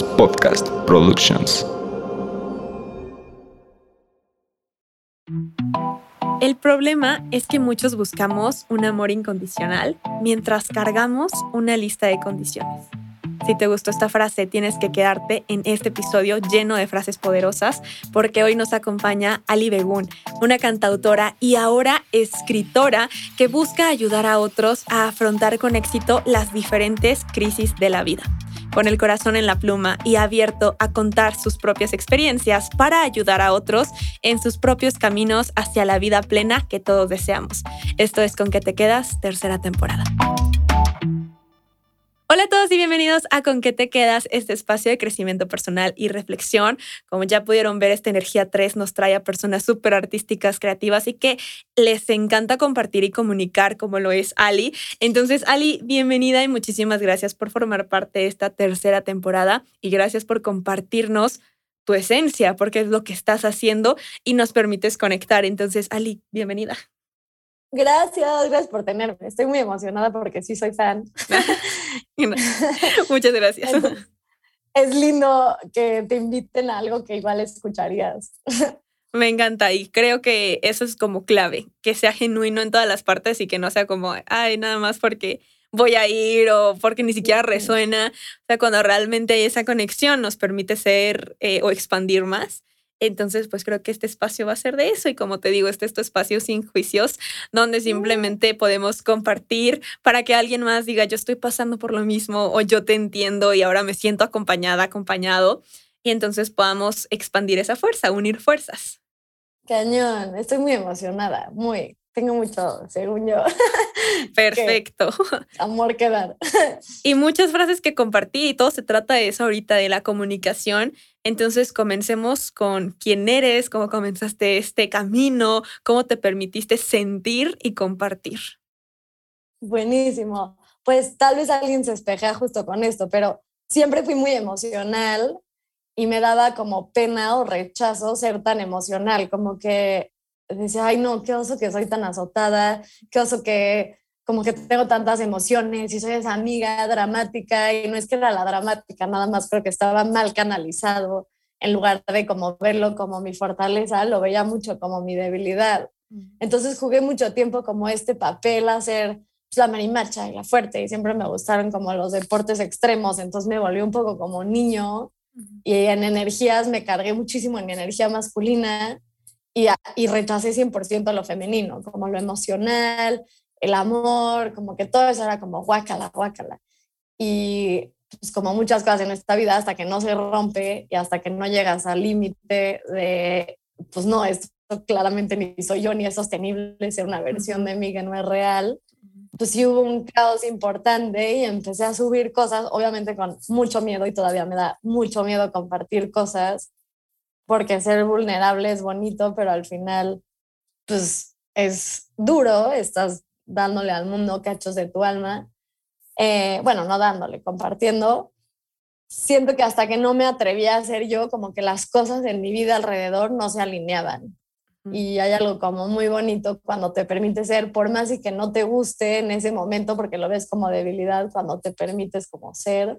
Podcast Productions. El problema es que muchos buscamos un amor incondicional mientras cargamos una lista de condiciones. Si te gustó esta frase, tienes que quedarte en este episodio lleno de frases poderosas, porque hoy nos acompaña Ali Begun, una cantautora y ahora escritora que busca ayudar a otros a afrontar con éxito las diferentes crisis de la vida con el corazón en la pluma y abierto a contar sus propias experiencias para ayudar a otros en sus propios caminos hacia la vida plena que todos deseamos. Esto es Con qué te quedas, tercera temporada. Hola a todos y bienvenidos a Con qué te quedas, este espacio de crecimiento personal y reflexión. Como ya pudieron ver, esta energía 3 nos trae a personas súper artísticas, creativas y que les encanta compartir y comunicar como lo es Ali. Entonces, Ali, bienvenida y muchísimas gracias por formar parte de esta tercera temporada y gracias por compartirnos tu esencia, porque es lo que estás haciendo y nos permites conectar. Entonces, Ali, bienvenida. Gracias, gracias por tenerme. Estoy muy emocionada porque sí soy fan. Muchas gracias. es lindo que te inviten a algo que igual escucharías. Me encanta y creo que eso es como clave, que sea genuino en todas las partes y que no sea como, ay, nada más porque voy a ir o porque ni siquiera resuena. O sea, cuando realmente hay esa conexión nos permite ser eh, o expandir más. Entonces, pues creo que este espacio va a ser de eso. Y como te digo, este es tu espacio sin juicios, donde simplemente podemos compartir para que alguien más diga, yo estoy pasando por lo mismo o yo te entiendo y ahora me siento acompañada, acompañado. Y entonces podamos expandir esa fuerza, unir fuerzas. Cañón, estoy muy emocionada, muy. Tengo mucho, según yo. Perfecto. amor que dar. y muchas frases que compartí y todo se trata de eso ahorita, de la comunicación entonces comencemos con quién eres, cómo comenzaste este camino, cómo te permitiste sentir y compartir. Buenísimo. Pues tal vez alguien se espejea justo con esto, pero siempre fui muy emocional y me daba como pena o rechazo ser tan emocional, como que decía, ay no, qué oso que soy tan azotada, qué oso que como que tengo tantas emociones y soy esa amiga dramática y no es que era la dramática, nada más creo que estaba mal canalizado. En lugar de como verlo como mi fortaleza, lo veía mucho como mi debilidad. Entonces jugué mucho tiempo como este papel a ser pues, la marimacha y la fuerte y siempre me gustaron como los deportes extremos, entonces me volví un poco como niño. Y en energías me cargué muchísimo en mi energía masculina y, y rechacé 100% lo femenino, como lo emocional, el amor, como que todo eso era como guácala, guácala. Y pues como muchas cosas en esta vida, hasta que no se rompe y hasta que no llegas al límite de, pues no, esto claramente ni soy yo ni es sostenible ser una versión de mí que no es real, pues sí hubo un caos importante y empecé a subir cosas, obviamente con mucho miedo y todavía me da mucho miedo compartir cosas, porque ser vulnerable es bonito, pero al final, pues es duro, estás dándole al mundo cachos de tu alma. Eh, bueno, no dándole, compartiendo. Siento que hasta que no me atrevía a ser yo, como que las cosas en mi vida alrededor no se alineaban. Y hay algo como muy bonito cuando te permite ser, por más y que no te guste en ese momento, porque lo ves como debilidad, cuando te permites como ser,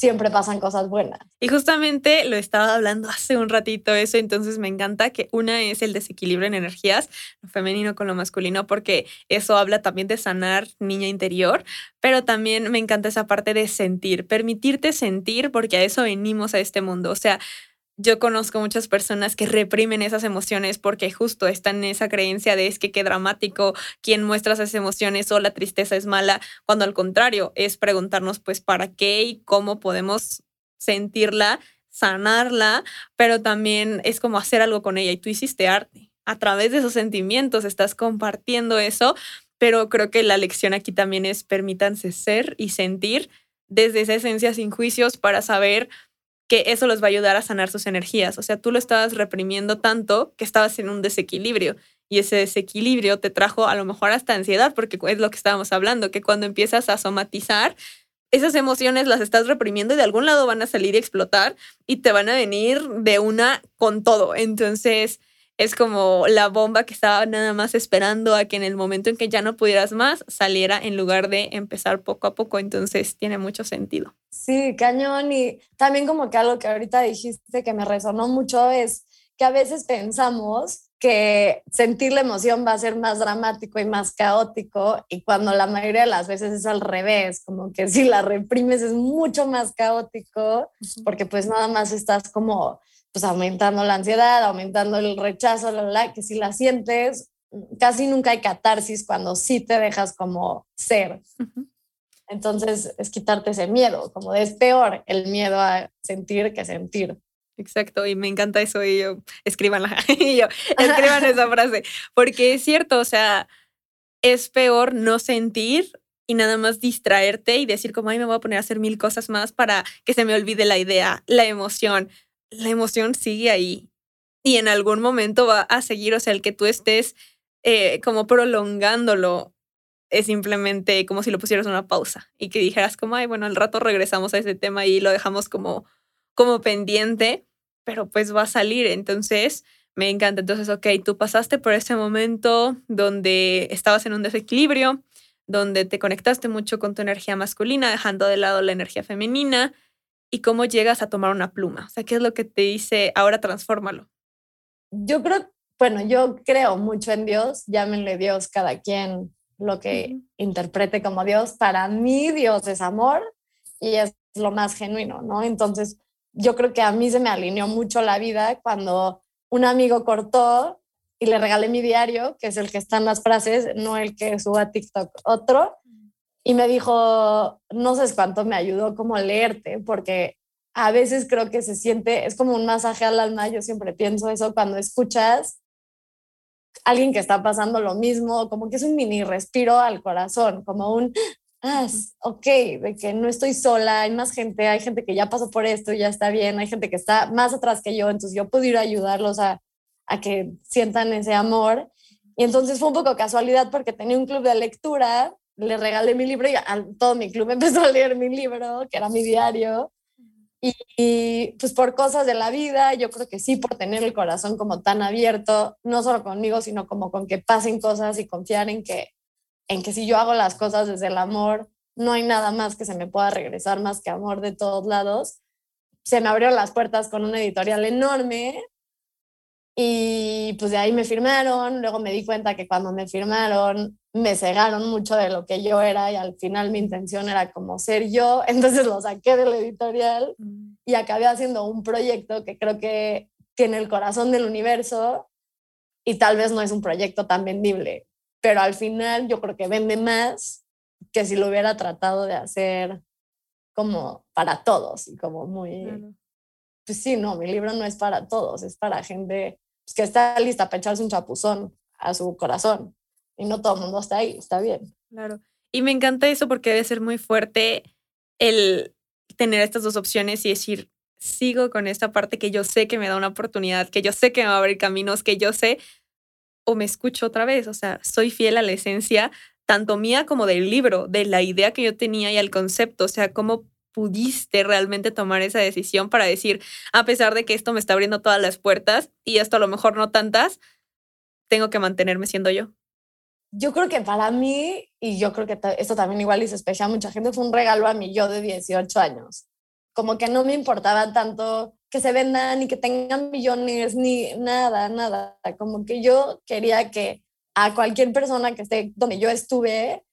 siempre pasan cosas buenas. Y justamente lo estaba hablando hace un ratito eso, entonces me encanta que una es el desequilibrio en energías, lo femenino con lo masculino, porque eso habla también de sanar niña interior, pero también me encanta esa parte de sentir, permitirte sentir, porque a eso venimos a este mundo. O sea, yo conozco muchas personas que reprimen esas emociones porque justo están en esa creencia de es que qué dramático quien muestra esas emociones o la tristeza es mala, cuando al contrario es preguntarnos pues para qué y cómo podemos sentirla, sanarla, pero también es como hacer algo con ella y tú hiciste arte. A través de esos sentimientos estás compartiendo eso, pero creo que la lección aquí también es permítanse ser y sentir desde esa esencia sin juicios para saber que eso los va a ayudar a sanar sus energías. O sea, tú lo estabas reprimiendo tanto que estabas en un desequilibrio y ese desequilibrio te trajo a lo mejor hasta ansiedad, porque es lo que estábamos hablando, que cuando empiezas a somatizar, esas emociones las estás reprimiendo y de algún lado van a salir y explotar y te van a venir de una con todo. Entonces, es como la bomba que estaba nada más esperando a que en el momento en que ya no pudieras más saliera en lugar de empezar poco a poco. Entonces, tiene mucho sentido. Sí, cañón. Y también como que algo que ahorita dijiste que me resonó mucho es que a veces pensamos que sentir la emoción va a ser más dramático y más caótico y cuando la mayoría de las veces es al revés, como que si la reprimes es mucho más caótico porque pues nada más estás como pues aumentando la ansiedad, aumentando el rechazo, la, la, que si la sientes, casi nunca hay catarsis cuando sí te dejas como ser. Entonces es quitarte ese miedo, como es peor el miedo a sentir que sentir. Exacto, y me encanta eso y yo, escríbanla, y yo, escriban esa frase, porque es cierto, o sea, es peor no sentir y nada más distraerte y decir como, ay, me voy a poner a hacer mil cosas más para que se me olvide la idea, la emoción. La emoción sigue ahí y en algún momento va a seguir, o sea, el que tú estés eh, como prolongándolo es simplemente como si lo pusieras una pausa y que dijeras como, ay, bueno, al rato regresamos a ese tema y lo dejamos como, como pendiente pero pues va a salir. Entonces, me encanta. Entonces, ok, tú pasaste por ese momento donde estabas en un desequilibrio, donde te conectaste mucho con tu energía masculina, dejando de lado la energía femenina, y cómo llegas a tomar una pluma. O sea, ¿qué es lo que te dice ahora transfórmalo? Yo creo, bueno, yo creo mucho en Dios, llámenle Dios cada quien lo que interprete como Dios. Para mí Dios es amor y es lo más genuino, ¿no? Entonces, yo creo que a mí se me alineó mucho la vida cuando un amigo cortó y le regalé mi diario, que es el que están las frases, no el que suba TikTok, otro, y me dijo, no sé cuánto me ayudó como leerte, porque a veces creo que se siente, es como un masaje al alma, yo siempre pienso eso cuando escuchas alguien que está pasando lo mismo, como que es un mini respiro al corazón, como un, ah, ok, de que no estoy sola, hay más gente, hay gente que ya pasó por esto y ya está bien, hay gente que está más atrás que yo, entonces yo puedo ir a ayudarlos a, a que sientan ese amor. Y entonces fue un poco casualidad porque tenía un club de lectura, le regalé mi libro y a todo mi club empezó a leer mi libro, que era mi diario. Y, y, pues por cosas de la vida, yo creo que sí, por tener el corazón como tan abierto, no solo conmigo, sino como con que pasen cosas y confiar en que en que si yo hago las cosas desde el amor, no hay nada más que se me pueda regresar más que amor de todos lados. Se me abrieron las puertas con una editorial enorme y pues de ahí me firmaron. Luego me di cuenta que cuando me firmaron me cegaron mucho de lo que yo era y al final mi intención era como ser yo. Entonces lo saqué de la editorial mm. y acabé haciendo un proyecto que creo que tiene el corazón del universo y tal vez no es un proyecto tan vendible pero al final yo creo que vende más que si lo hubiera tratado de hacer como para todos y como muy... Pues sí, no, mi libro no es para todos, es para gente pues, que está lista para echarse un chapuzón a su corazón y no todo el mundo está ahí, está bien. Claro. Y me encanta eso porque debe ser muy fuerte el tener estas dos opciones y decir, sigo con esta parte que yo sé que me da una oportunidad, que yo sé que me va a abrir caminos, que yo sé, o me escucho otra vez, o sea, soy fiel a la esencia tanto mía como del libro, de la idea que yo tenía y al concepto, o sea, cómo pudiste realmente tomar esa decisión para decir, a pesar de que esto me está abriendo todas las puertas y esto a lo mejor no tantas, tengo que mantenerme siendo yo. Yo creo que para mí, y yo creo que esto también igual hizo especial a mucha gente, fue un regalo a mí yo de 18 años. Como que no me importaba tanto que se vendan y que tengan millones, ni nada, nada. Como que yo quería que a cualquier persona que esté donde yo estuve,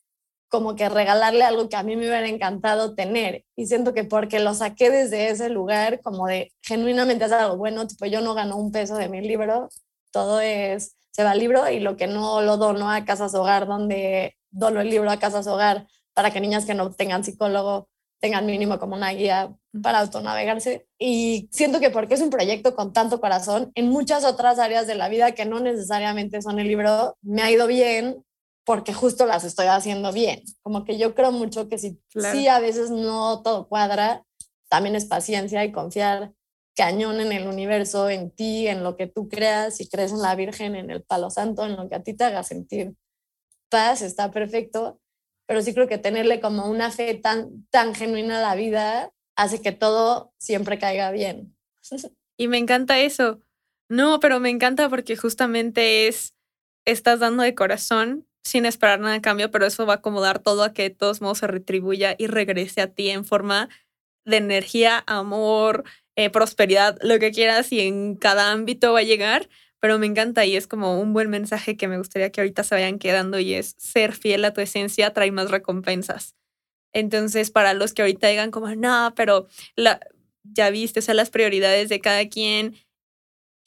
como que regalarle algo que a mí me hubiera encantado tener. Y siento que porque lo saqué desde ese lugar, como de genuinamente hacer algo bueno, tipo yo no gano un peso de mi libro, todo es, se va al libro y lo que no lo dono a casas hogar, donde dono el libro a casas hogar para que niñas que no tengan psicólogo tengan mínimo como una guía para autonavegarse. Y siento que porque es un proyecto con tanto corazón, en muchas otras áreas de la vida que no necesariamente son el libro, me ha ido bien porque justo las estoy haciendo bien. Como que yo creo mucho que si sí a veces no todo cuadra, también es paciencia y confiar cañón en el universo, en ti, en lo que tú creas, si crees en la Virgen, en el Palo Santo, en lo que a ti te haga sentir paz, está perfecto pero sí creo que tenerle como una fe tan, tan genuina a la vida hace que todo siempre caiga bien. Y me encanta eso. No, pero me encanta porque justamente es, estás dando de corazón sin esperar nada a cambio, pero eso va a acomodar todo a que de todos modos se retribuya y regrese a ti en forma de energía, amor, eh, prosperidad, lo que quieras y en cada ámbito va a llegar, pero me encanta y es como un buen mensaje que me gustaría que ahorita se vayan quedando y es ser fiel a tu esencia trae más recompensas. Entonces, para los que ahorita digan como, no, pero ya viste, o sea, las prioridades de cada quien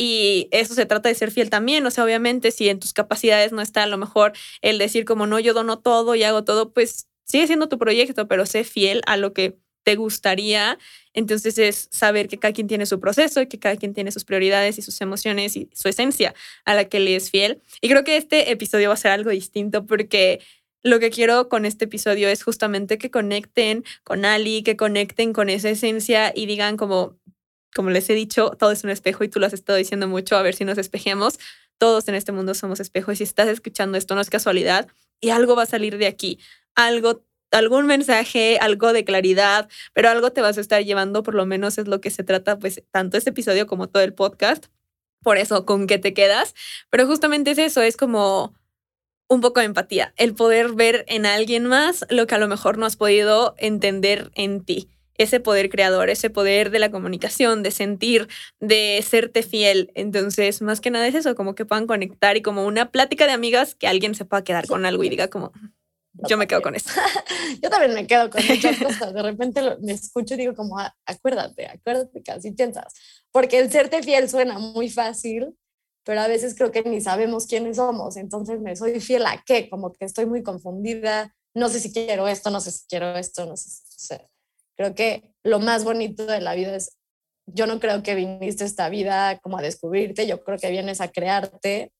y eso se trata de ser fiel también, o sea, obviamente si en tus capacidades no está a lo mejor el decir como, no, yo dono todo y hago todo, pues sigue siendo tu proyecto, pero sé fiel a lo que te gustaría. Entonces es saber que cada quien tiene su proceso y que cada quien tiene sus prioridades y sus emociones y su esencia a la que le es fiel. Y creo que este episodio va a ser algo distinto porque lo que quiero con este episodio es justamente que conecten con Ali, que conecten con esa esencia y digan como, como les he dicho, todo es un espejo y tú lo has estado diciendo mucho, a ver si nos espejemos. Todos en este mundo somos espejos y si estás escuchando esto no es casualidad y algo va a salir de aquí, algo algún mensaje, algo de claridad, pero algo te vas a estar llevando, por lo menos es lo que se trata, pues tanto este episodio como todo el podcast. Por eso, ¿con qué te quedas? Pero justamente es eso, es como un poco de empatía, el poder ver en alguien más lo que a lo mejor no has podido entender en ti. Ese poder creador, ese poder de la comunicación, de sentir, de serte fiel. Entonces, más que nada es eso, como que puedan conectar y como una plática de amigas que alguien se pueda quedar con algo y diga como, yo me quedo con eso. yo también me quedo con muchas cosas. De repente me escucho y digo como, ah, acuérdate, acuérdate que así piensas. Porque el serte fiel suena muy fácil, pero a veces creo que ni sabemos quiénes somos. Entonces me soy fiel a qué, como que estoy muy confundida. No sé si quiero esto, no sé si quiero esto, no sé. Creo que lo más bonito de la vida es, yo no creo que viniste esta vida como a descubrirte, yo creo que vienes a crearte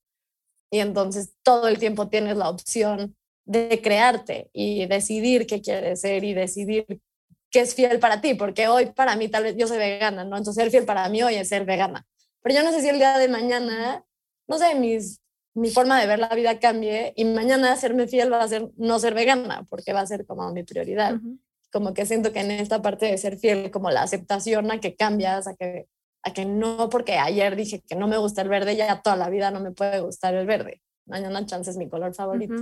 y entonces todo el tiempo tienes la opción de crearte y decidir qué quieres ser y decidir qué es fiel para ti, porque hoy para mí tal vez yo soy vegana, ¿no? Entonces ser fiel para mí hoy es ser vegana. Pero yo no sé si el día de mañana, no sé, mis, mi forma de ver la vida cambie y mañana serme fiel va a ser no ser vegana, porque va a ser como mi prioridad. Como que siento que en esta parte de ser fiel, como la aceptación a que cambias, a que, a que no, porque ayer dije que no me gusta el verde, ya toda la vida no me puede gustar el verde. Mañana chance es mi color favorito.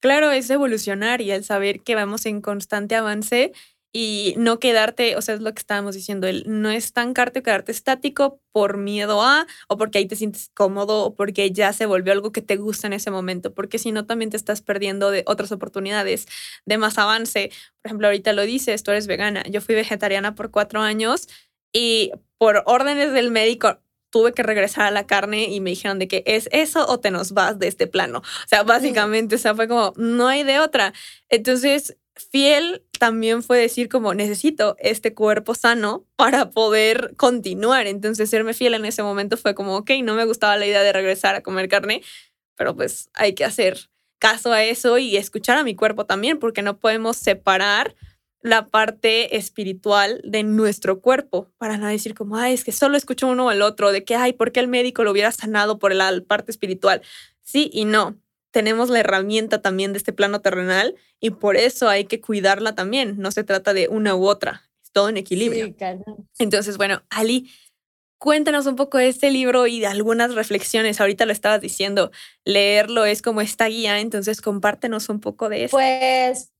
Claro, es evolucionar y el saber que vamos en constante avance y no quedarte, o sea, es lo que estábamos diciendo, el no estancarte o quedarte estático por miedo a, o porque ahí te sientes cómodo, o porque ya se volvió algo que te gusta en ese momento, porque si no también te estás perdiendo de otras oportunidades de más avance. Por ejemplo, ahorita lo dices, tú eres vegana, yo fui vegetariana por cuatro años y por órdenes del médico tuve que regresar a la carne y me dijeron de que es eso o te nos vas de este plano. O sea, básicamente, o sea, fue como, no hay de otra. Entonces, fiel también fue decir como, necesito este cuerpo sano para poder continuar. Entonces, serme fiel en ese momento fue como, ok, no me gustaba la idea de regresar a comer carne, pero pues hay que hacer caso a eso y escuchar a mi cuerpo también, porque no podemos separar la parte espiritual de nuestro cuerpo, para no decir como, ay, es que solo escucho uno o el otro, de que, ay, ¿por qué el médico lo hubiera sanado por la parte espiritual? Sí y no. Tenemos la herramienta también de este plano terrenal y por eso hay que cuidarla también. No se trata de una u otra, es todo en equilibrio. Entonces, bueno, Ali, cuéntanos un poco de este libro y de algunas reflexiones. Ahorita lo estabas diciendo, leerlo es como esta guía, entonces compártenos un poco de eso. Pues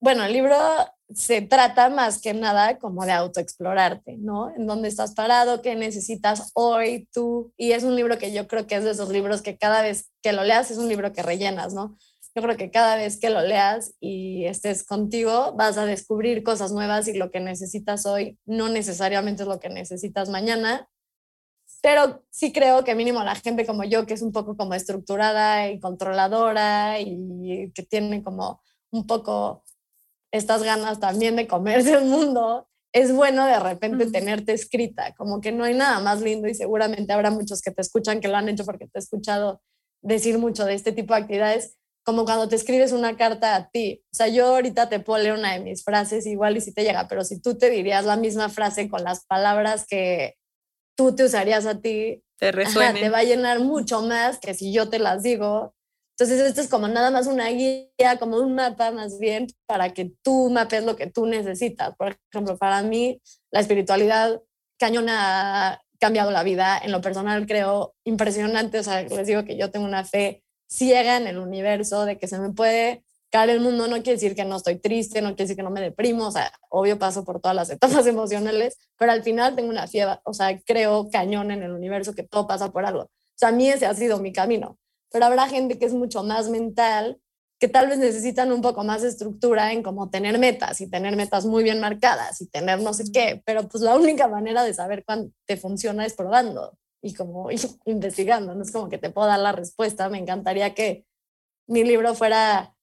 bueno, el libro se trata más que nada como de autoexplorarte, ¿no? En dónde estás parado, qué necesitas hoy tú. Y es un libro que yo creo que es de esos libros que cada vez que lo leas es un libro que rellenas, ¿no? Yo creo que cada vez que lo leas y estés contigo vas a descubrir cosas nuevas y lo que necesitas hoy no necesariamente es lo que necesitas mañana. Pero sí creo que mínimo la gente como yo, que es un poco como estructurada y controladora y que tiene como un poco estas ganas también de comerse el mundo, es bueno de repente tenerte escrita, como que no hay nada más lindo y seguramente habrá muchos que te escuchan que lo han hecho porque te he escuchado decir mucho de este tipo de actividades, como cuando te escribes una carta a ti. O sea, yo ahorita te puedo leer una de mis frases igual y si te llega, pero si tú te dirías la misma frase con las palabras que tú te usarías a ti, te, te va a llenar mucho más que si yo te las digo entonces, esto es como nada más una guía, como un mapa más bien, para que tú mapes lo que tú necesitas. Por ejemplo, para mí, la espiritualidad cañona ha cambiado la vida. En lo personal, creo impresionante. O sea, les digo que yo tengo una fe ciega en el universo, de que se me puede caer el mundo no quiere decir que no estoy triste, no quiere decir que no me deprimo, o sea, obvio paso por todas las etapas emocionales, pero al final tengo una fiebre, o sea, creo cañón en el universo que todo pasa por algo. O sea, a mí ese ha sido mi camino, pero habrá gente que es mucho más mental, que tal vez necesitan un poco más de estructura en cómo tener metas y tener metas muy bien marcadas y tener no sé qué, pero pues la única manera de saber cuándo te funciona es probando y como investigando, no es como que te puedo dar la respuesta, me encantaría que mi libro fuera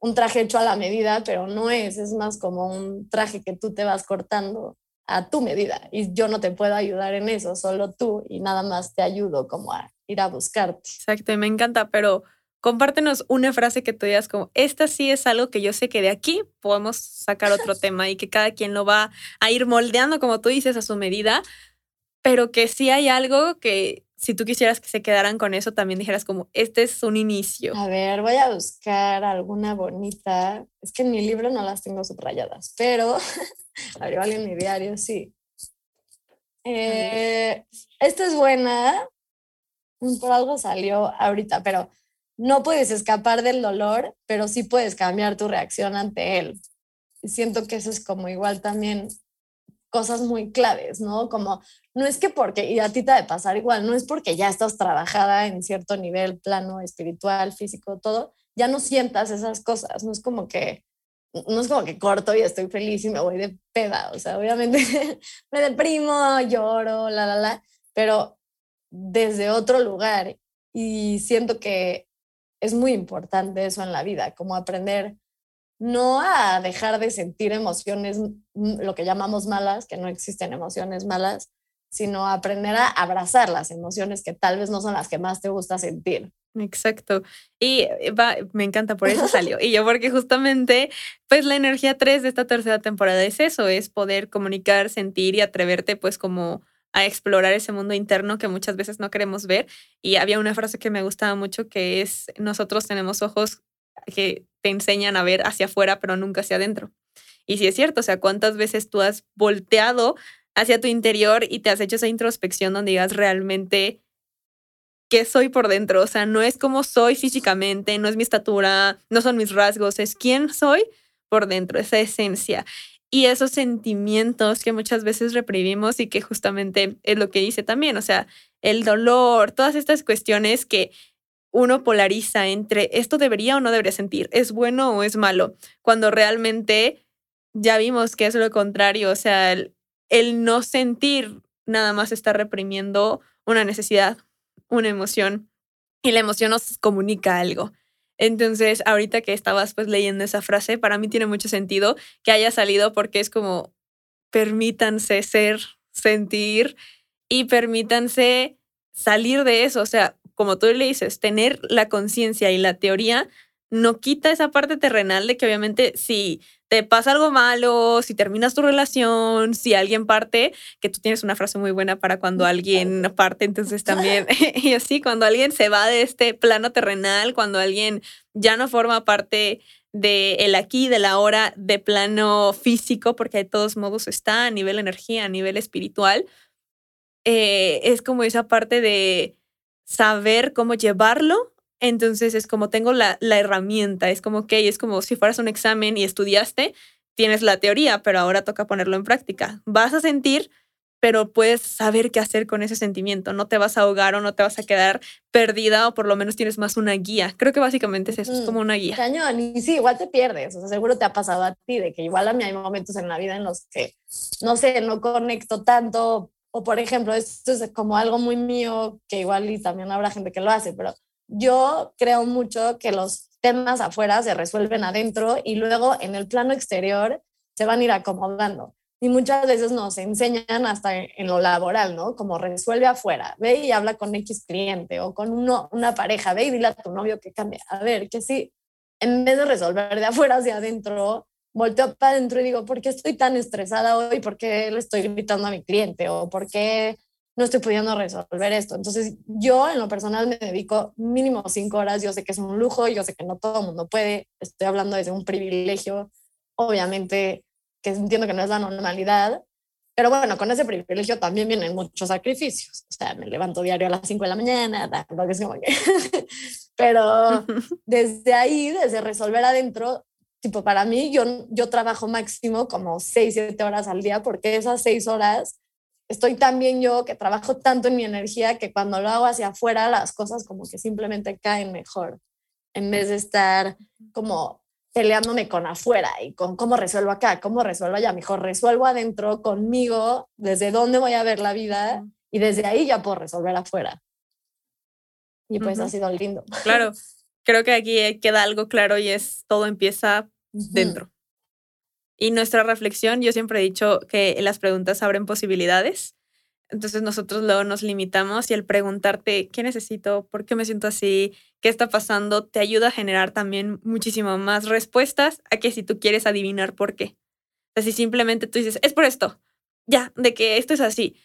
un traje hecho a la medida, pero no es, es más como un traje que tú te vas cortando a tu medida y yo no te puedo ayudar en eso, solo tú y nada más te ayudo como a ir a buscarte. Exacto, y me encanta, pero compártenos una frase que tú digas como, esta sí es algo que yo sé que de aquí podemos sacar otro tema y que cada quien lo va a ir moldeando, como tú dices, a su medida, pero que sí hay algo que si tú quisieras que se quedaran con eso, también dijeras como, este es un inicio. A ver, voy a buscar alguna bonita. Es que en mi libro no las tengo subrayadas, pero abrió en mi diario, sí. Eh, esta es buena. Mm, por algo salió ahorita, pero no puedes escapar del dolor, pero sí puedes cambiar tu reacción ante él. Y siento que eso es como igual también cosas muy claves, ¿no? Como, no es que porque, y a ti te de pasar igual, no es porque ya estás trabajada en cierto nivel, plano, espiritual, físico, todo, ya no sientas esas cosas, no es como que, no es como que corto y estoy feliz y me voy de peda, o sea, obviamente me deprimo, lloro, la, la, la, pero desde otro lugar y siento que es muy importante eso en la vida, como aprender no a dejar de sentir emociones, lo que llamamos malas, que no existen emociones malas, sino aprender a abrazar las emociones que tal vez no son las que más te gusta sentir. Exacto. Y eh, me encanta, por eso salió. y yo porque justamente, pues la energía 3 de esta tercera temporada es eso, es poder comunicar, sentir y atreverte pues como a explorar ese mundo interno que muchas veces no queremos ver. Y había una frase que me gustaba mucho que es, nosotros tenemos ojos que te enseñan a ver hacia afuera, pero nunca hacia adentro. Y si es cierto, o sea, ¿cuántas veces tú has volteado hacia tu interior y te has hecho esa introspección donde digas realmente qué soy por dentro? O sea, no es como soy físicamente, no es mi estatura, no son mis rasgos, es quién soy por dentro, esa esencia. Y esos sentimientos que muchas veces reprimimos y que justamente es lo que dice también, o sea, el dolor, todas estas cuestiones que uno polariza entre esto debería o no debería sentir, es bueno o es malo, cuando realmente ya vimos que es lo contrario, o sea, el, no sentir nada más está reprimiendo una necesidad, una emoción, y la emoción nos comunica algo. Entonces, ahorita que estabas pues leyendo esa frase, para mí tiene mucho sentido que haya salido porque es como permítanse ser, sentir y permítanse salir de eso, o sea, como tú le dices, tener la conciencia y la teoría no quita esa parte terrenal de que obviamente si te pasa algo malo, si terminas tu relación, si alguien parte, que tú tienes una frase muy buena para cuando alguien parte, entonces también, y así, cuando alguien se va de este plano terrenal, cuando alguien ya no forma parte de el aquí, de la hora, de plano físico, porque de todos modos está a nivel energía, a nivel espiritual, eh, es como esa parte de saber cómo llevarlo. Entonces es como tengo la, la herramienta, es como que es como si fueras un examen y estudiaste, tienes la teoría, pero ahora toca ponerlo en práctica. Vas a sentir, pero puedes saber qué hacer con ese sentimiento. No te vas a ahogar o no te vas a quedar perdida o por lo menos tienes más una guía. Creo que básicamente es eso, es como una guía. Cañón, y sí, igual te pierdes. O sea, seguro te ha pasado a ti de que igual a mí hay momentos en la vida en los que, no sé, no conecto tanto o por ejemplo, esto es como algo muy mío, que igual y también habrá gente que lo hace, pero yo creo mucho que los temas afuera se resuelven adentro y luego en el plano exterior se van a ir acomodando. Y muchas veces nos enseñan hasta en lo laboral, ¿no? Como resuelve afuera, ve y habla con X cliente o con uno, una pareja, ve y dile a tu novio que cambie. A ver, que sí, en vez de resolver de afuera hacia adentro, volteo para adentro y digo, ¿por qué estoy tan estresada hoy? ¿Por qué le estoy gritando a mi cliente? ¿O por qué no estoy pudiendo resolver esto? Entonces, yo en lo personal me dedico mínimo cinco horas. Yo sé que es un lujo, yo sé que no todo el mundo puede. Estoy hablando desde un privilegio, obviamente, que entiendo que no es la normalidad, Pero bueno, con ese privilegio también vienen muchos sacrificios. O sea, me levanto diario a las 5 de la mañana, es como que... Pero desde ahí, desde resolver adentro, tipo, para mí, yo, yo trabajo máximo como 6, 7 horas al día, porque esas 6 horas estoy tan bien yo que trabajo tanto en mi energía que cuando lo hago hacia afuera, las cosas como que simplemente caen mejor, en vez de estar como peleándome con afuera y con cómo resuelvo acá, cómo resuelvo allá. Mejor resuelvo adentro conmigo, desde dónde voy a ver la vida y desde ahí ya puedo resolver afuera. Y pues ha sido lindo. Claro, creo que aquí queda algo claro y es todo empieza dentro. Y nuestra reflexión, yo siempre he dicho que las preguntas abren posibilidades. Entonces nosotros luego nos limitamos y el preguntarte qué necesito, por qué me siento así, qué está pasando, te ayuda a generar también muchísimo más respuestas a que si tú quieres adivinar por qué. O sea, si simplemente tú dices, es por esto, ya, de que esto es así,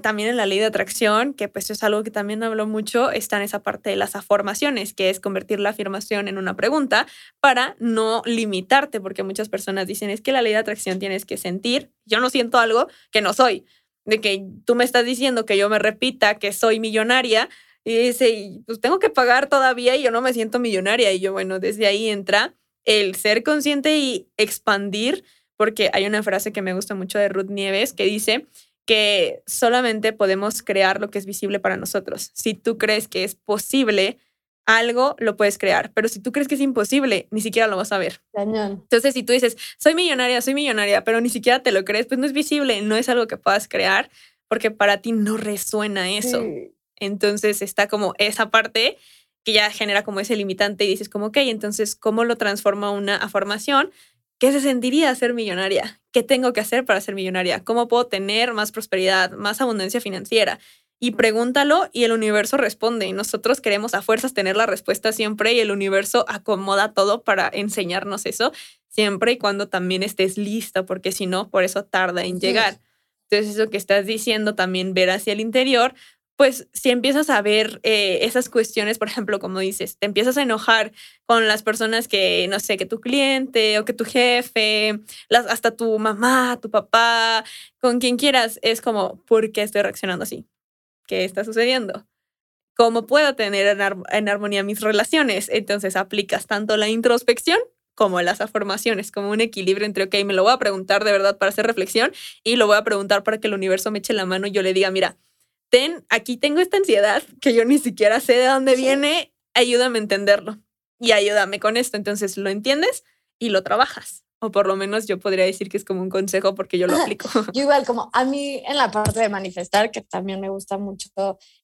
también en la ley de atracción, que pues es algo que también hablo mucho, está en esa parte de las afirmaciones, que es convertir la afirmación en una pregunta para no limitarte, porque muchas personas dicen, es que la ley de atracción tienes que sentir, yo no siento algo que no soy, de que tú me estás diciendo que yo me repita que soy millonaria, y dice, pues tengo que pagar todavía y yo no me siento millonaria, y yo, bueno, desde ahí entra el ser consciente y expandir, porque hay una frase que me gusta mucho de Ruth Nieves que dice, que solamente podemos crear lo que es visible para nosotros. Si tú crees que es posible algo, lo puedes crear, pero si tú crees que es imposible, ni siquiera lo vas a ver. Entonces, si tú dices, soy millonaria, soy millonaria, pero ni siquiera te lo crees, pues no es visible, no es algo que puedas crear, porque para ti no resuena eso. Entonces está como esa parte que ya genera como ese limitante y dices como, ok, entonces, ¿cómo lo transforma una afirmación? ¿Qué se sentiría ser millonaria? ¿Qué tengo que hacer para ser millonaria? ¿Cómo puedo tener más prosperidad, más abundancia financiera? Y pregúntalo y el universo responde. Y nosotros queremos a fuerzas tener la respuesta siempre y el universo acomoda todo para enseñarnos eso siempre y cuando también estés lista, porque si no, por eso tarda en llegar. Entonces, eso que estás diciendo también ver hacia el interior pues si empiezas a ver eh, esas cuestiones, por ejemplo, como dices, te empiezas a enojar con las personas que, no sé, que tu cliente o que tu jefe, las, hasta tu mamá, tu papá, con quien quieras, es como, ¿por qué estoy reaccionando así? ¿Qué está sucediendo? ¿Cómo puedo tener en, en armonía mis relaciones? Entonces aplicas tanto la introspección como las afirmaciones, como un equilibrio entre, ok, me lo voy a preguntar de verdad para hacer reflexión y lo voy a preguntar para que el universo me eche la mano y yo le diga, mira, ten, aquí tengo esta ansiedad que yo ni siquiera sé de dónde viene, ayúdame a entenderlo y ayúdame con esto. Entonces lo entiendes y lo trabajas. O por lo menos yo podría decir que es como un consejo porque yo lo aplico. Yo igual, como a mí en la parte de manifestar, que también me gusta mucho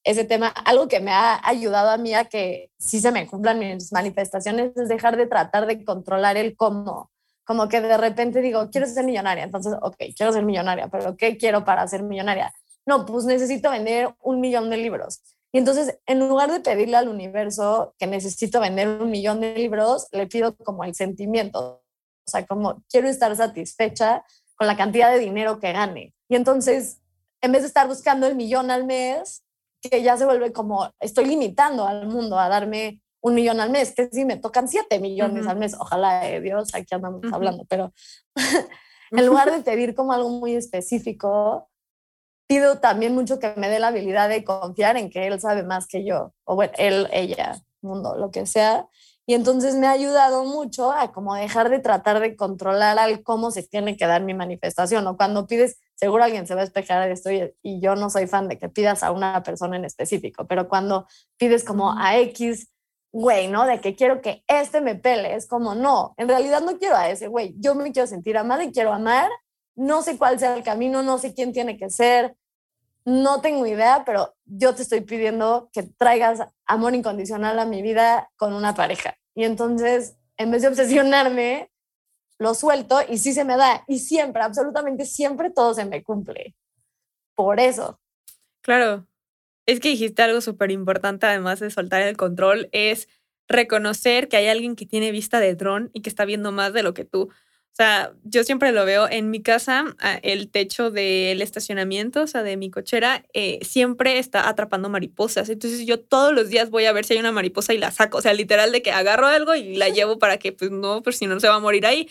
ese tema, algo que me ha ayudado a mí a que sí se me cumplan mis manifestaciones es dejar de tratar de controlar el cómo. Como que de repente digo, quiero ser millonaria, entonces, ok, quiero ser millonaria, pero ¿qué quiero para ser millonaria? No, pues necesito vender un millón de libros. Y entonces, en lugar de pedirle al universo que necesito vender un millón de libros, le pido como el sentimiento, o sea, como quiero estar satisfecha con la cantidad de dinero que gane. Y entonces, en vez de estar buscando el millón al mes, que ya se vuelve como, estoy limitando al mundo a darme un millón al mes, que si me tocan siete millones al mes, ojalá de Dios, aquí andamos hablando, pero en lugar de pedir como algo muy específico, pido también mucho que me dé la habilidad de confiar en que él sabe más que yo, o bueno, él, ella, mundo, lo que sea. Y entonces me ha ayudado mucho a como dejar de tratar de controlar al cómo se tiene que dar mi manifestación. O cuando pides, seguro alguien se va a espejar de esto y, y yo no soy fan de que pidas a una persona en específico, pero cuando pides como a X, güey, ¿no? De que quiero que este me pele, es como, no, en realidad no quiero a ese güey, yo me quiero sentir amada y quiero amar no sé cuál sea el camino, no sé quién tiene que ser, no tengo idea, pero yo te estoy pidiendo que traigas amor incondicional a mi vida con una pareja. Y entonces, en vez de obsesionarme, lo suelto y sí se me da. Y siempre, absolutamente siempre, todo se me cumple. Por eso. Claro. Es que dijiste algo súper importante, además de soltar el control, es reconocer que hay alguien que tiene vista de dron y que está viendo más de lo que tú. O sea, yo siempre lo veo en mi casa, ah, el techo del estacionamiento, o sea, de mi cochera, eh, siempre está atrapando mariposas. Entonces yo todos los días voy a ver si hay una mariposa y la saco. O sea, literal de que agarro algo y la llevo para que, pues no, pues si no se va a morir ahí.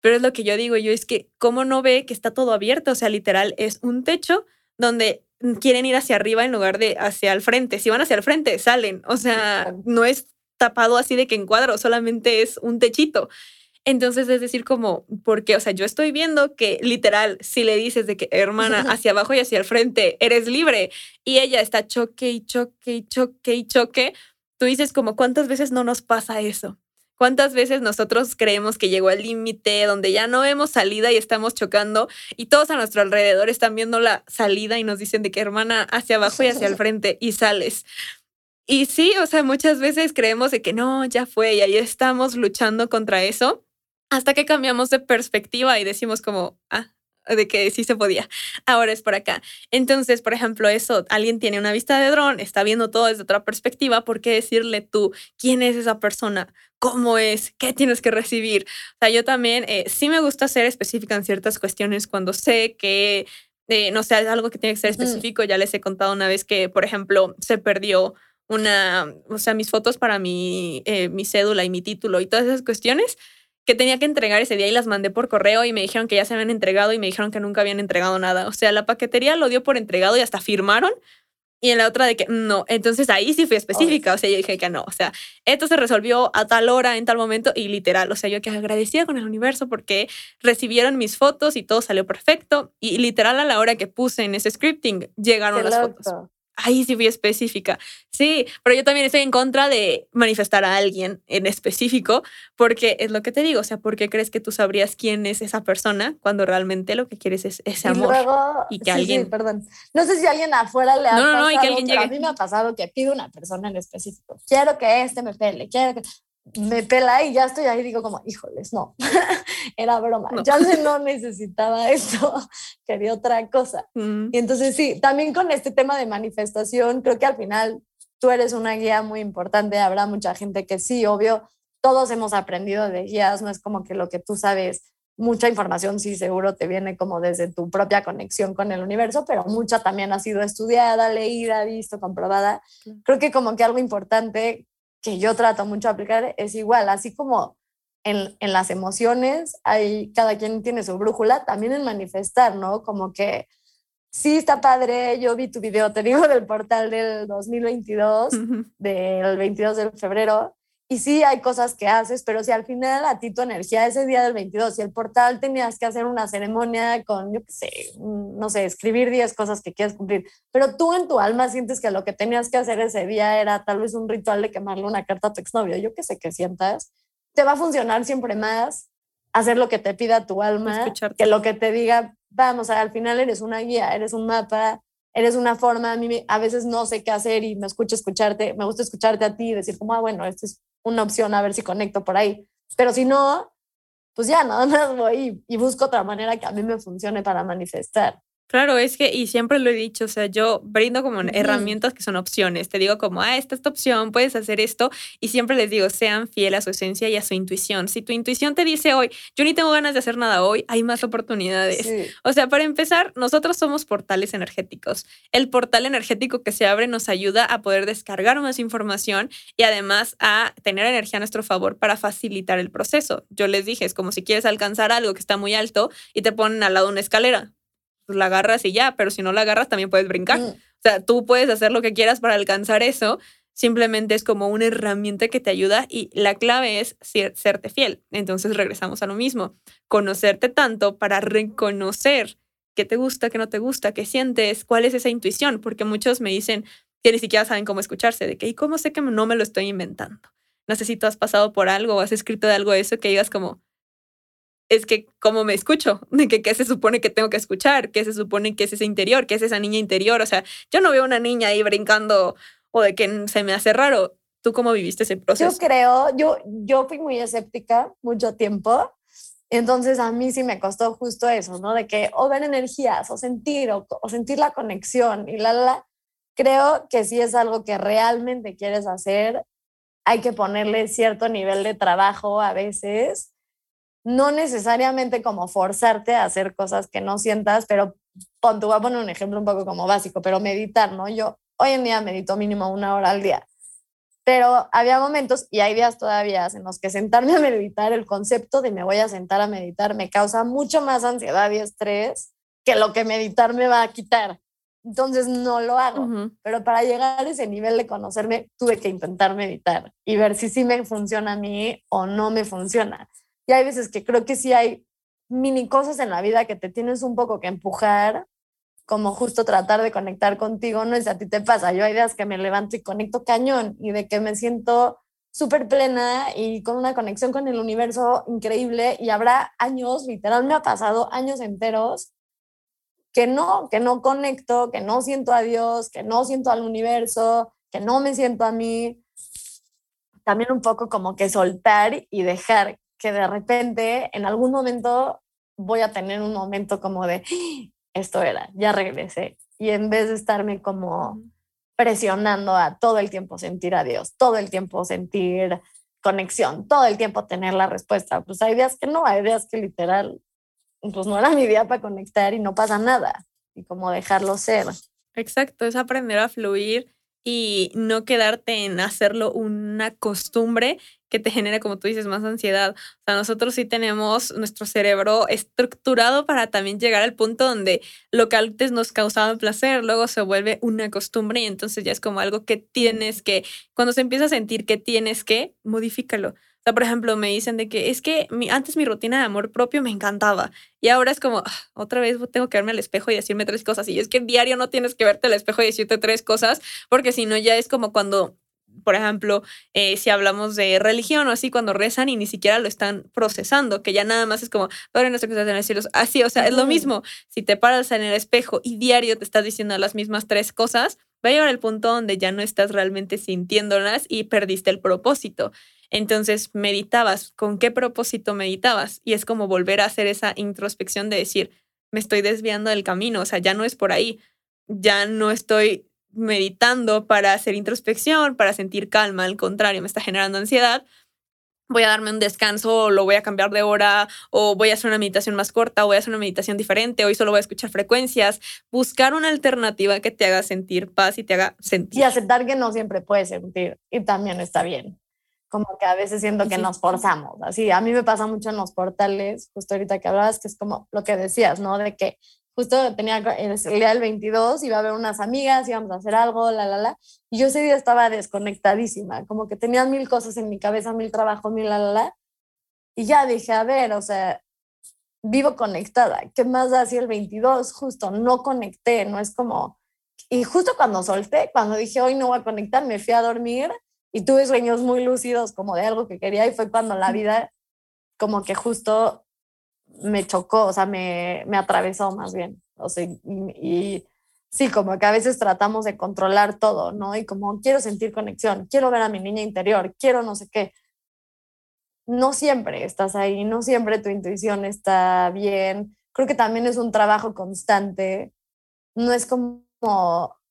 Pero es lo que yo digo, yo es que, ¿cómo no ve que está todo abierto? O sea, literal, es un techo donde quieren ir hacia arriba en lugar de hacia el frente. Si van hacia el frente, salen. O sea, no es tapado así de que en cuadro, solamente es un techito. Entonces, es decir, como, porque, o sea, yo estoy viendo que literal, si le dices de que, hermana, hacia abajo y hacia el frente, eres libre, y ella está choque y choque y choque y choque, tú dices como, ¿cuántas veces no nos pasa eso? ¿Cuántas veces nosotros creemos que llegó al límite donde ya no vemos salida y estamos chocando y todos a nuestro alrededor están viendo la salida y nos dicen de que hermana hacia abajo y hacia el frente y sales? Y sí, o sea, muchas veces creemos de que no, ya fue y ahí estamos luchando contra eso hasta que cambiamos de perspectiva y decimos como, ah, de que sí se podía, ahora es por acá. Entonces, por ejemplo, eso, alguien tiene una vista de dron, está viendo todo desde otra perspectiva, ¿por qué decirle tú quién es esa persona? ¿Cómo es? ¿Qué tienes que recibir? O sea, yo también eh, sí me gusta ser específica en ciertas cuestiones cuando sé que, eh, no sé, algo que tiene que ser específico. Ya les he contado una vez que, por ejemplo, se perdió una, o sea, mis fotos para mi, eh, mi cédula y mi título y todas esas cuestiones que tenía que entregar ese día y las mandé por correo y me dijeron que ya se habían entregado y me dijeron que nunca habían entregado nada. O sea, la paquetería lo dio por entregado y hasta firmaron. Y en la otra de que no. Entonces ahí sí fui específica. O sea, yo dije que no. O sea, esto se resolvió a tal hora, en tal momento y literal. O sea, yo que agradecida con el universo porque recibieron mis fotos y todo salió perfecto. Y literal a la hora que puse en ese scripting llegaron las fotos ahí sí fui específica. Sí, pero yo también estoy en contra de manifestar a alguien en específico, porque es lo que te digo, o sea, ¿por qué crees que tú sabrías quién es esa persona cuando realmente lo que quieres es ese amor? Y, que alguien... Sí, perdón. No sé si alguien afuera le ha no, pasado, no, no, y que alguien llegue. a mí me ha pasado que pido una persona en específico. Quiero que este me pele, quiero que me pela y ya estoy ahí, digo como, híjoles, no, era broma, ya no necesitaba esto, quería otra cosa. Mm. Y entonces sí, también con este tema de manifestación, creo que al final tú eres una guía muy importante, habrá mucha gente que sí, obvio, todos hemos aprendido de guías, no es como que lo que tú sabes, mucha información sí seguro te viene como desde tu propia conexión con el universo, pero mucha también ha sido estudiada, leída, visto, comprobada. Creo que como que algo importante que yo trato mucho de aplicar es igual, así como en, en, las emociones, hay, cada quien tiene su brújula, también en manifestar, ¿no? Como que sí está padre, yo vi tu video, te digo, del portal del 2022, del 22 de febrero, y sí hay cosas que haces, pero si al final a ti tu energía ese día del 22, si el portal tenías que hacer una ceremonia con, yo qué sé, no sé, escribir 10 cosas que quieres cumplir, pero tú en tu alma sientes que lo que tenías que hacer ese día era tal vez un ritual de quemarle una carta a tu exnovio, yo qué sé que sientas, te va a funcionar siempre más hacer lo que te pida tu alma que lo que te diga, vamos, al final eres una guía, eres un mapa, eres una forma, a mí a veces no sé qué hacer y me escucho escucharte, me gusta escucharte a ti y decir como, ah, bueno, esto es una opción a ver si conecto por ahí. Pero si no, pues ya nada más voy y, busco otra manera que a mí me funcione para manifestar. Claro, es que, y siempre lo he dicho, o sea, yo brindo como herramientas que son opciones. Te digo como, ah, esta es tu opción, puedes hacer esto. Y siempre les digo, sean fieles a su esencia y a su intuición. Si tu intuición te dice hoy, yo ni tengo ganas de hacer nada hoy, hay más oportunidades. O sea, para empezar, nosotros somos portales energéticos. El portal energético que se abre nos ayuda a poder descargar más información y además a tener energía a nuestro favor para facilitar el proceso. Yo les dije, es como si quieres alcanzar algo que está muy alto y te ponen al lado una escalera pues la agarras y ya, pero si no la agarras también puedes brincar. Mm. O sea, tú puedes hacer lo que quieras para alcanzar eso, simplemente es como una herramienta que te ayuda y la clave es serte fiel. Entonces regresamos a lo mismo, conocerte tanto para reconocer qué te gusta, qué no te gusta, qué sientes, cuál es esa intuición, porque muchos me dicen que ni siquiera saben cómo escucharse, de que, ¿y cómo sé que no me lo estoy inventando? No sé si tú has pasado por algo o has escrito de algo de eso que digas como, es que cómo me escucho, de que qué se supone que tengo que escuchar, qué se supone que es ese interior, qué es esa niña interior. O sea, yo no veo una niña ahí brincando o de que se me hace raro. ¿Tú cómo viviste ese proceso? Yo creo, yo, yo fui muy escéptica mucho tiempo. Entonces a mí sí me costó justo eso, ¿no? De que o ver energías o sentir o, o sentir la conexión y la, la. Creo que si es algo que realmente quieres hacer, hay que ponerle cierto nivel de trabajo a veces no necesariamente como forzarte a hacer cosas que no sientas, pero pon, voy a poner un ejemplo un poco como básico, pero meditar, ¿no? Yo hoy en día medito mínimo una hora al día. Pero había momentos, y hay días todavía, en los que sentarme a meditar, el concepto de me voy a sentar a meditar me causa mucho más ansiedad y estrés que lo que meditar me va a quitar. Entonces no lo hago. Pero para llegar a ese nivel de conocerme, tuve que intentar meditar y ver si sí me funciona a mí o no me funciona. Y hay veces que creo que sí hay mini cosas en la vida que te tienes un poco que empujar como justo tratar de conectar contigo, no es a ti te pasa, yo hay ideas que me levanto y conecto cañón y de que me siento súper plena y con una conexión con el universo increíble y habrá años, literal me ha pasado años enteros que no, que no conecto, que no siento a Dios, que no siento al universo, que no me siento a mí. También un poco como que soltar y dejar que de repente en algún momento voy a tener un momento como de esto era, ya regresé. Y en vez de estarme como presionando a todo el tiempo sentir a Dios, todo el tiempo sentir conexión, todo el tiempo tener la respuesta, pues hay días que no, hay días que literal, pues no era mi día para conectar y no pasa nada. Y como dejarlo ser. Exacto, es aprender a fluir y no quedarte en hacerlo una costumbre que te genere, como tú dices, más ansiedad. O sea, nosotros sí tenemos nuestro cerebro estructurado para también llegar al punto donde lo que antes nos causaba placer, luego se vuelve una costumbre y entonces ya es como algo que tienes que, cuando se empieza a sentir que tienes que, modifícalo sea, por ejemplo, me dicen de que es que antes mi rutina de amor propio me encantaba y ahora es como, ah, otra vez tengo que verme al espejo y decirme tres cosas. Y es que diario no tienes que verte al espejo y decirte tres cosas, porque si no ya es como cuando por ejemplo, eh, si hablamos de religión o así, cuando rezan y ni siquiera lo están procesando, que ya nada más es como, Padre nuestro que estás en el cielo. Así, o sea, es lo mismo. Si te paras en el espejo y diario te estás diciendo las mismas tres cosas, va a llegar el punto donde ya no estás realmente sintiéndolas y perdiste el propósito. Entonces, meditabas, ¿con qué propósito meditabas? Y es como volver a hacer esa introspección de decir, me estoy desviando del camino, o sea, ya no es por ahí, ya no estoy meditando para hacer introspección, para sentir calma, al contrario, me está generando ansiedad. Voy a darme un descanso, o lo voy a cambiar de hora, o voy a hacer una meditación más corta, o voy a hacer una meditación diferente, hoy solo voy a escuchar frecuencias. Buscar una alternativa que te haga sentir paz y te haga sentir. Y aceptar que no siempre puedes sentir, y también está bien como que a veces siento que nos forzamos. Así, a mí me pasa mucho en los portales, justo ahorita que hablabas, que es como lo que decías, ¿no? De que justo tenía el día del 22, iba a ver unas amigas, íbamos a hacer algo, la, la, la, y yo ese día estaba desconectadísima, como que tenía mil cosas en mi cabeza, mil trabajos, mil, la, la, la, y ya dije, a ver, o sea, vivo conectada, ¿qué más da si el 22 justo no conecté? No es como, y justo cuando solté, cuando dije, hoy no voy a conectar, me fui a dormir y tuve sueños muy lúcidos como de algo que quería y fue cuando la vida como que justo me chocó, o sea, me, me atravesó más bien. O sea, y, sí, como que a veces tratamos de controlar todo, ¿no? Y como quiero sentir conexión, quiero ver a mi niña interior, quiero no sé qué. No siempre estás ahí, no siempre tu intuición está bien. Creo que también es un trabajo constante. No es como,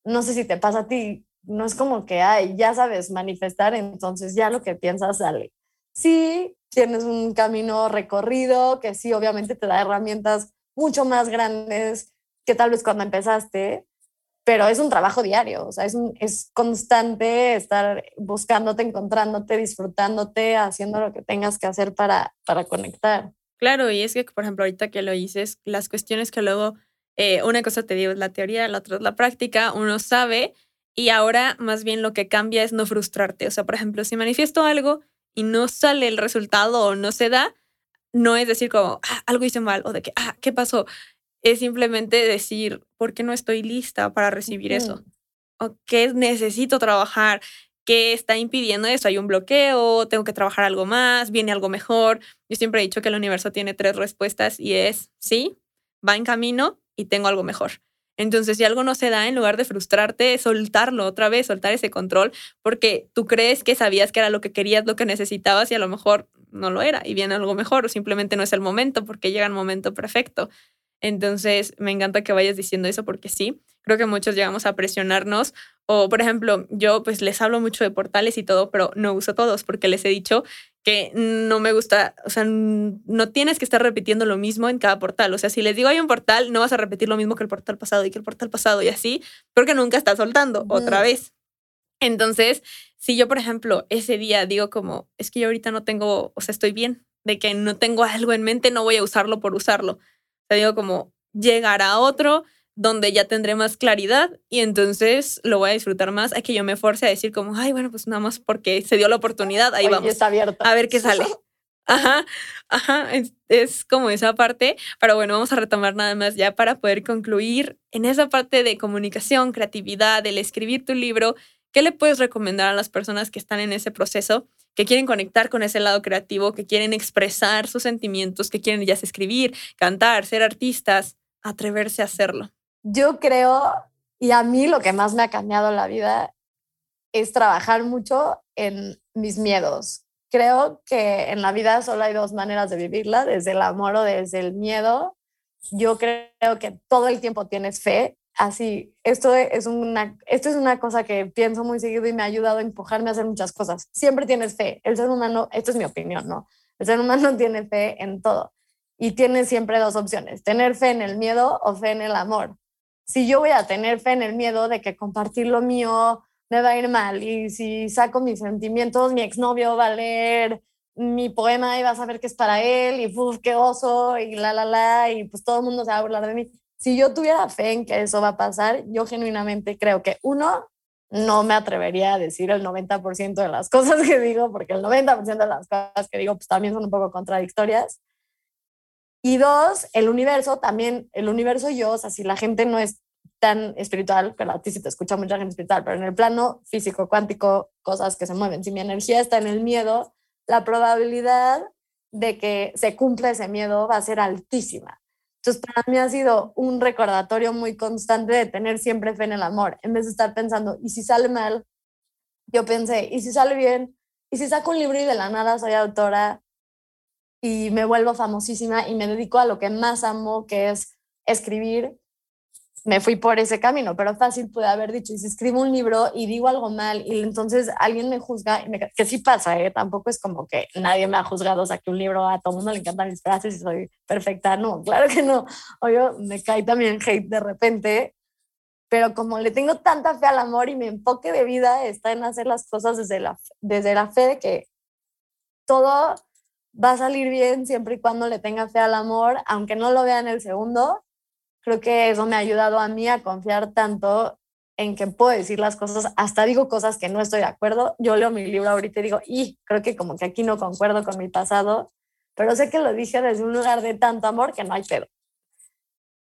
no sé si te pasa a ti, no es como que, ay, ya sabes manifestar, entonces ya lo que piensas sale. Sí, tienes un camino recorrido que sí, obviamente te da herramientas mucho más grandes que tal vez cuando empezaste, pero es un trabajo diario, o sea, es, es constante estar buscándote, encontrándote, disfrutándote, haciendo lo que tengas que hacer para, para conectar. Claro, y es que, por ejemplo, ahorita que lo dices, las cuestiones que luego, eh, una cosa te digo es la teoría, la otra es la práctica, uno sabe y ahora más bien lo que cambia es no frustrarte. O sea, por ejemplo, si manifiesto algo y no sale el resultado o no se da, no es decir como, ah, algo hice mal o de que, ah, ¿qué pasó? Es simplemente decir, ¿por qué no estoy lista para recibir eso? ¿O qué necesito trabajar? ¿Qué está impidiendo eso? ¿Hay un bloqueo? ¿Tengo que trabajar algo más? ¿Viene algo mejor? Yo siempre he dicho que el universo tiene tres respuestas y es sí, va en camino y tengo algo mejor. Entonces, si algo no se da, en lugar de frustrarte, soltarlo otra vez, soltar ese control, porque tú crees que sabías que era lo que querías, lo que necesitabas y a lo mejor no lo era y viene algo mejor o simplemente no es el momento porque llega el momento perfecto. Entonces, me encanta que vayas diciendo eso porque sí, creo que muchos llegamos a presionarnos o, por ejemplo, yo pues les hablo mucho de portales y todo, pero no uso todos porque les he dicho que no me gusta, o sea, no tienes que estar repitiendo lo mismo en cada portal. O sea, si les digo hay un portal, no vas a repetir lo mismo que el portal pasado y que el portal pasado y así, porque nunca estás soltando otra vez. Entonces, si yo, por ejemplo, ese día digo como, es que yo ahorita no tengo, o sea, estoy bien, de que no tengo algo en mente, no voy a usarlo por usarlo. O sea, digo como, llegará otro donde ya tendré más claridad y entonces lo voy a disfrutar más a que yo me force a decir como, ay, bueno, pues nada más porque se dio la oportunidad, ahí vamos. Está abierto. A ver qué sale. Ajá, ajá, es, como esa parte, pero bueno, vamos a retomar nada más ya para poder concluir en esa parte de comunicación, creatividad, el escribir tu libro, ¿qué le puedes recomendar a las personas que están en ese proceso, que quieren conectar con ese lado creativo, que quieren expresar sus sentimientos, que quieren ya escribir, cantar, ser artistas, atreverse a hacerlo? Yo creo, y a mí lo que más me ha cambiado la vida es trabajar mucho en mis miedos, creo que en la vida solo hay dos maneras de vivirla, desde el amor o desde el miedo. Yo creo que todo el tiempo tienes fe. Así, esto es una, esto es una cosa que pienso muy seguido y me ha ayudado a empujarme a hacer muchas cosas. Siempre tienes fe. El ser humano, esto es mi opinión, ¿no? El ser humano tiene fe en todo y tiene siempre dos opciones, tener fe en el miedo o fe en el amor. Si yo voy a tener fe en el miedo de que compartir lo mío me va a ir mal. Y si saco mis sentimientos, mi exnovio va a leer mi poema y va a saber que es para él y uf, qué oso y la, la, la, y pues todo el mundo se va a burlar de mí. Si yo tuviera fe en que eso va a pasar, yo genuinamente creo que uno, no me atrevería a decir el 90% de las cosas que digo, porque el 90% de las cosas que digo pues también son un poco contradictorias. Y dos, el universo también, el universo y yo, o sea, si la gente no es tan espiritual, pero a ti sí te escucha mucha gente espiritual, pero en el plano físico, cuántico, cosas que se mueven. Si mi energía está en el miedo, la probabilidad de que se cumpla ese miedo va a ser altísima. Entonces, para mí ha sido un recordatorio muy constante de tener siempre fe en el amor, en vez de estar pensando, ¿y si sale mal? Yo pensé, ¿y si sale bien? ¿Y si saco un libro y de la nada soy autora y me vuelvo famosísima y me dedico a lo que más amo, que es escribir? me fui por ese camino, pero fácil pude haber dicho, y si escribo un libro y digo algo mal y entonces alguien me juzga, que sí pasa, ¿eh? tampoco es como que nadie me ha juzgado, o sea, que un libro a todo el mundo le encantan mis frases y soy perfecta, no, claro que no, yo me cae también hate de repente, pero como le tengo tanta fe al amor y mi enfoque de vida está en hacer las cosas desde la, desde la fe de que todo va a salir bien siempre y cuando le tenga fe al amor, aunque no lo vea en el segundo, creo que eso me ha ayudado a mí a confiar tanto en que puedo decir las cosas, hasta digo cosas que no estoy de acuerdo. Yo leo mi libro ahorita y digo, y creo que como que aquí no concuerdo con mi pasado, pero sé que lo dije desde un lugar de tanto amor que no hay pedo.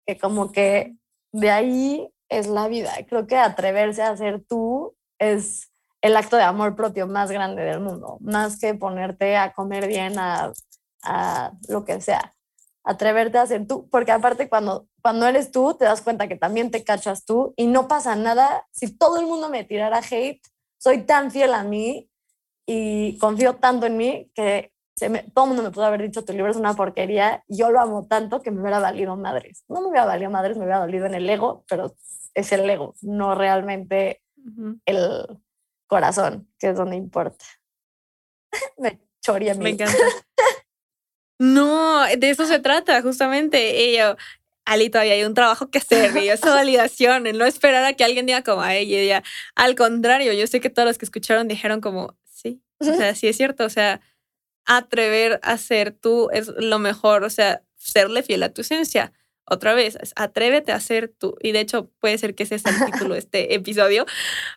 Que como que de ahí es la vida. Creo que atreverse a ser tú es el acto de amor propio más grande del mundo, más que ponerte a comer bien, a, a lo que sea atreverte a ser tú, porque aparte cuando, cuando eres tú, te das cuenta que también te cachas tú y no pasa nada. Si todo el mundo me tirara hate, soy tan fiel a mí y confío tanto en mí que se me, todo el mundo me pudo haber dicho, tu libro es una porquería, yo lo amo tanto que me hubiera valido madres. No me hubiera valido madres, me hubiera valido en el ego, pero es el ego, no realmente el corazón, que es donde importa. me choría Me encanta. No, de eso se trata, justamente. Ella, Ali, todavía hay un trabajo que hacer y esa validación, el no esperar a que alguien diga como a ella, ella. Al contrario, yo sé que todos los que escucharon dijeron como, sí, o sea, sí es cierto, o sea, atrever a ser tú es lo mejor, o sea, serle fiel a tu esencia. Otra vez, atrévete a ser tú. Y de hecho, puede ser que ese sea el título de este episodio,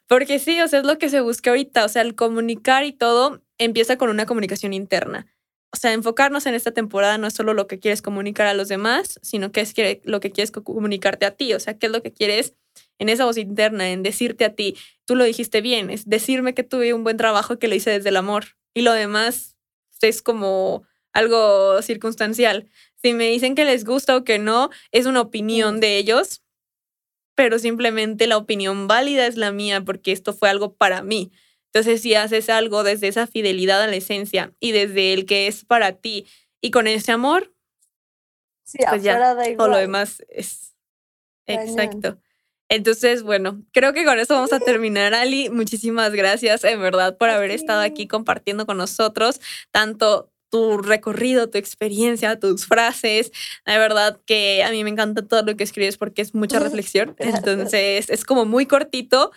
porque sí, o sea, es lo que se busca ahorita, o sea, el comunicar y todo empieza con una comunicación interna o sea, enfocarnos en esta temporada no es solo lo que quieres comunicar a los demás, sino que es lo que quieres comunicarte a ti. O sea, qué es lo que quieres en esa voz interna, en decirte a ti. Tú lo dijiste bien, es decirme que tuve un buen trabajo que lo hice desde el amor. Y lo demás es como algo circunstancial. Si me dicen que les gusta o que no, es una opinión de ellos, pero simplemente la opinión válida es la mía porque esto fue algo para mí. Entonces, si haces algo desde esa fidelidad a la esencia y desde el que es para ti y con ese amor, sí, pues ya todo lo demás es exacto. Entonces, bueno, creo que con eso vamos a terminar, Ali. Muchísimas gracias, en verdad, por haber estado aquí compartiendo con nosotros tanto tu recorrido, tu experiencia, tus frases. De verdad que a mí me encanta todo lo que escribes porque es mucha reflexión. Entonces, es como muy cortito,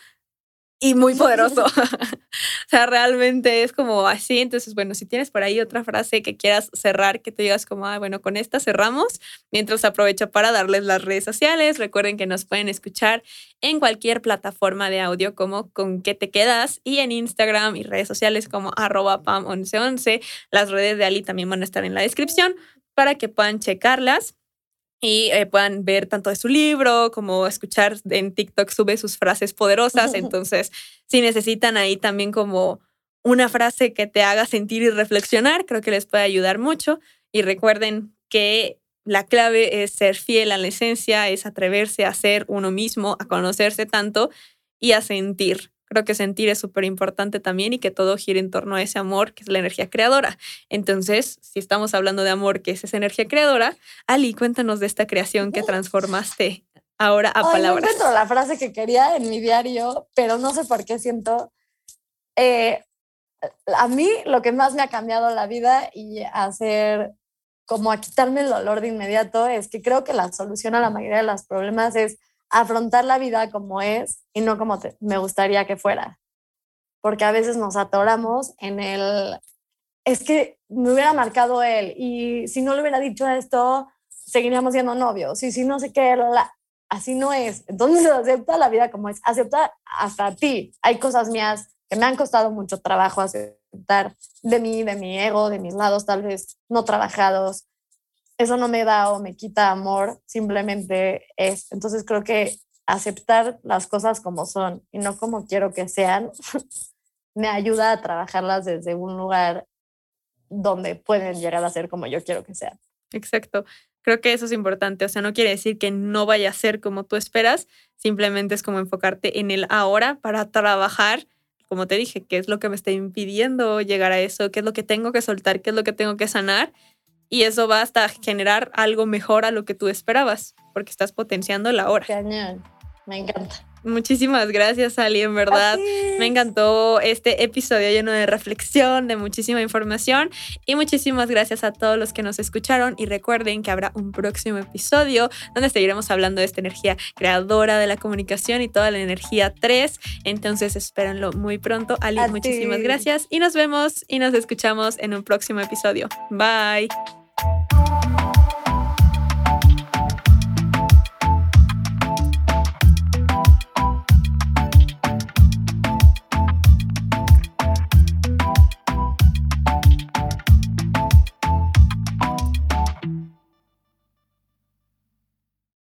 y muy poderoso. o sea, realmente es como así. Entonces, bueno, si tienes por ahí otra frase que quieras cerrar, que te digas como, ah, bueno, con esta cerramos, mientras aprovecho para darles las redes sociales. Recuerden que nos pueden escuchar en cualquier plataforma de audio como con qué te quedas y en Instagram y redes sociales como arroba pam1111. Las redes de Ali también van a estar en la descripción para que puedan checarlas y eh, puedan ver tanto de su libro como escuchar en TikTok sube sus frases poderosas. Entonces, si necesitan ahí también como una frase que te haga sentir y reflexionar, creo que les puede ayudar mucho. Y recuerden que la clave es ser fiel a la esencia, es atreverse a ser uno mismo, a conocerse tanto y a sentir. Creo que sentir es súper importante también y que todo gire en torno a ese amor que es la energía creadora. Entonces, si estamos hablando de amor, que es esa energía creadora, Ali, cuéntanos de esta creación que transformaste ahora a palabras. No encuentro la frase que quería en mi diario, pero no sé por qué siento. Eh, a mí lo que más me ha cambiado la vida y hacer como a quitarme el dolor de inmediato es que creo que la solución a la mayoría de los problemas es afrontar la vida como es y no como me gustaría que fuera. Porque a veces nos atoramos en el, es que me hubiera marcado él y si no le hubiera dicho esto, seguiríamos siendo novios y si no sé qué, así no es. Entonces acepta la vida como es, acepta hasta ti. Hay cosas mías que me han costado mucho trabajo aceptar de mí, de mi ego, de mis lados tal vez no trabajados, eso no me da o me quita amor, simplemente es. Entonces creo que aceptar las cosas como son y no como quiero que sean, me ayuda a trabajarlas desde un lugar donde pueden llegar a ser como yo quiero que sean. Exacto. Creo que eso es importante. O sea, no quiere decir que no vaya a ser como tú esperas, simplemente es como enfocarte en el ahora para trabajar, como te dije, qué es lo que me está impidiendo llegar a eso, qué es lo que tengo que soltar, qué es lo que tengo que sanar y eso va hasta generar algo mejor a lo que tú esperabas, porque estás potenciando la hora. Cañón, me encanta. Muchísimas gracias, Ali, en verdad. Me encantó este episodio lleno de reflexión, de muchísima información y muchísimas gracias a todos los que nos escucharon y recuerden que habrá un próximo episodio donde seguiremos hablando de esta energía creadora de la comunicación y toda la energía 3. Entonces espérenlo muy pronto. Ali, muchísimas gracias y nos vemos y nos escuchamos en un próximo episodio. Bye.